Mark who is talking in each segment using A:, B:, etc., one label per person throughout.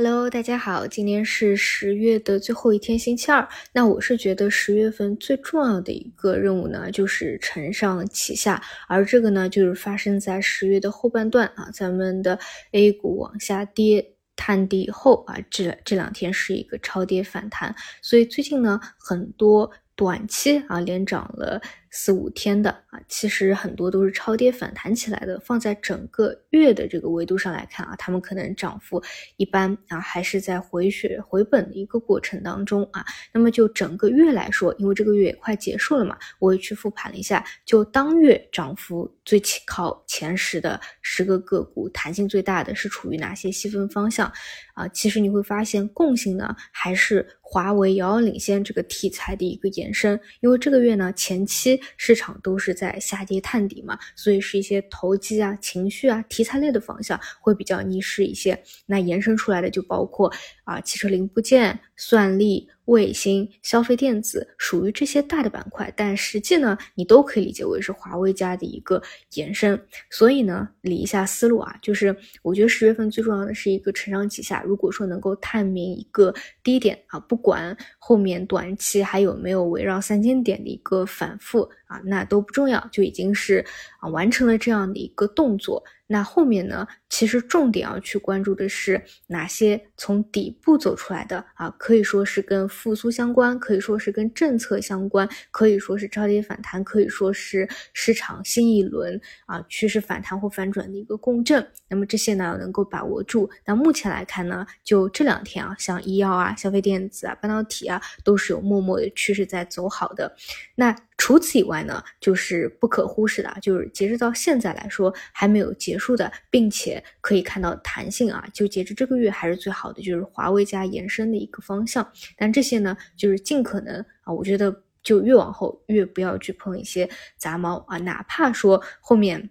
A: Hello，大家好，今天是十月的最后一天，星期二。那我是觉得十月份最重要的一个任务呢，就是承上启下，而这个呢，就是发生在十月的后半段啊，咱们的 A 股往下跌探底以后啊，这这两天是一个超跌反弹，所以最近呢，很多短期啊连涨了。四五天的啊，其实很多都是超跌反弹起来的。放在整个月的这个维度上来看啊，他们可能涨幅一般啊，还是在回血回本的一个过程当中啊。那么就整个月来说，因为这个月也快结束了嘛，我也去复盘了一下，就当月涨幅最靠前十的十个个股，弹性最大的是处于哪些细分方向啊？其实你会发现共性呢，还是华为遥遥领先这个题材的一个延伸。因为这个月呢前期。市场都是在下跌探底嘛，所以是一些投机啊、情绪啊、题材类的方向会比较逆势一些。那延伸出来的就包括啊，汽车零部件、算力。卫星、消费电子属于这些大的板块，但实际呢，你都可以理解为是华为家的一个延伸。所以呢，理一下思路啊，就是我觉得十月份最重要的是一个承上启下。如果说能够探明一个低点啊，不管后面短期还有没有围绕三千点的一个反复啊，那都不重要，就已经是啊完成了这样的一个动作。那后面呢？其实重点要去关注的是哪些从底部走出来的啊？可以说是跟复苏相关，可以说是跟政策相关，可以说是超跌反弹，可以说是市场新一轮啊趋势反弹或反转的一个共振。那么这些呢，能够把握住。那目前来看呢，就这两天啊，像医药啊、消费电子啊、半导体啊，都是有默默的趋势在走好的。那除此以外呢，就是不可忽视的，就是截止到现在来说还没有结束的，并且可以看到弹性啊，就截止这个月还是最好的，就是华为加延伸的一个方向。但这些呢，就是尽可能啊，我觉得就越往后越不要去碰一些杂毛啊，哪怕说后面。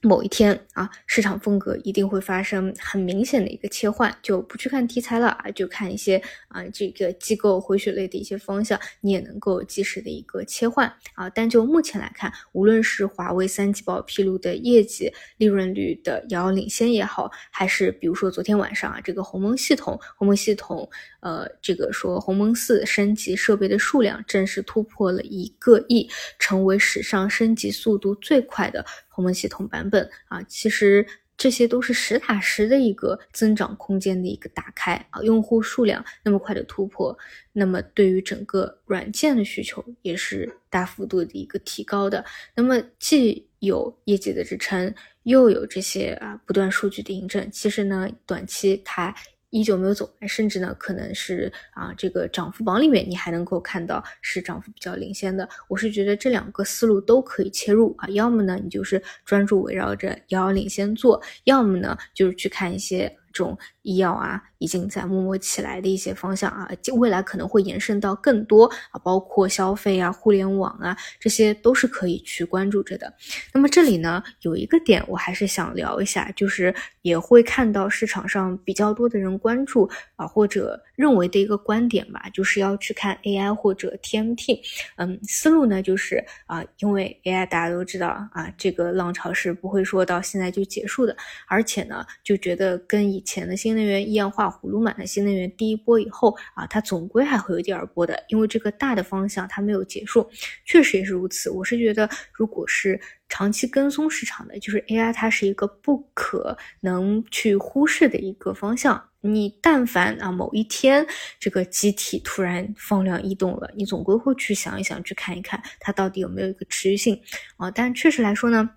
A: 某一天啊，市场风格一定会发生很明显的一个切换，就不去看题材了啊，就看一些啊这个机构回血类的一些方向，你也能够及时的一个切换啊。但就目前来看，无论是华为三季报披露的业绩、利润率的遥遥领先也好，还是比如说昨天晚上啊这个鸿蒙系统，鸿蒙系统呃这个说鸿蒙四升级设备的数量正式突破了一个亿，成为史上升级速度最快的。鸿蒙系统版本啊，其实这些都是实打实的一个增长空间的一个打开啊，用户数量那么快的突破，那么对于整个软件的需求也是大幅度的一个提高的。那么既有业绩的支撑，又有这些啊不断数据的印证，其实呢，短期它。依旧没有走，甚至呢，可能是啊，这个涨幅榜里面你还能够看到是涨幅比较领先的。我是觉得这两个思路都可以切入啊，要么呢你就是专注围绕着遥遥领先做，要么呢就是去看一些这种医药啊。已经在默默起来的一些方向啊，未来可能会延伸到更多啊，包括消费啊、互联网啊，这些都是可以去关注着的。那么这里呢，有一个点我还是想聊一下，就是也会看到市场上比较多的人关注啊，或者认为的一个观点吧，就是要去看 AI 或者 TMT。嗯，思路呢就是啊，因为 AI 大家都知道啊，这个浪潮是不会说到现在就结束的，而且呢，就觉得跟以前的新能源一样化。葫芦满的新能源第一波以后啊，它总归还会有第二波的，因为这个大的方向它没有结束，确实也是如此。我是觉得，如果是长期跟踪市场的，就是 AI，它是一个不可能去忽视的一个方向。你但凡啊某一天这个机体突然放量异动了，你总归会去想一想，去看一看它到底有没有一个持续性啊。但确实来说呢。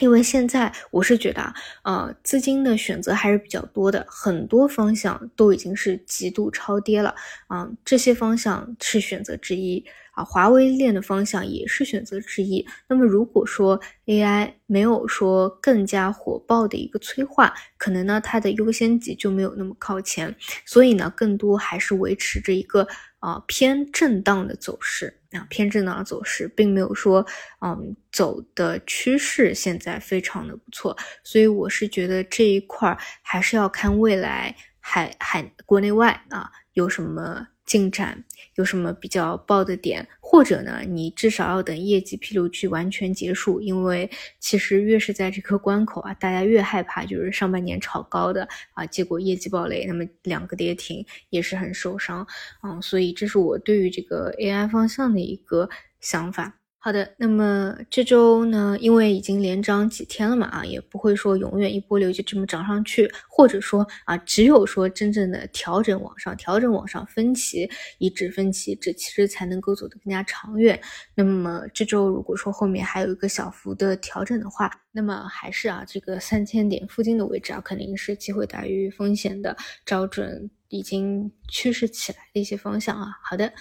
A: 因为现在我是觉得啊，呃，资金的选择还是比较多的，很多方向都已经是极度超跌了啊，这些方向是选择之一啊，华为链的方向也是选择之一。那么如果说 AI 没有说更加火爆的一个催化，可能呢它的优先级就没有那么靠前，所以呢更多还是维持着一个。啊，偏震荡的走势啊，偏震荡的走势，并没有说，嗯，走的趋势现在非常的不错，所以我是觉得这一块儿还是要看未来海海国内外啊有什么。进展，有什么比较爆的点，或者呢，你至少要等业绩披露期完全结束，因为其实越是在这个关口啊，大家越害怕就是上半年炒高的啊，结果业绩暴雷，那么两个跌停也是很受伤嗯，所以这是我对于这个 AI 方向的一个想法。好的，那么这周呢，因为已经连涨几天了嘛，啊，也不会说永远一波流就这么涨上去，或者说啊，只有说真正的调整往上，调整往上分歧，以止分歧，这其实才能够走得更加长远。那么这周如果说后面还有一个小幅的调整的话，那么还是啊，这个三千点附近的位置啊，肯定是机会大于风险的，找准已经趋势起来的一些方向啊。好的，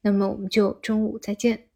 A: 那么我们就中午再见。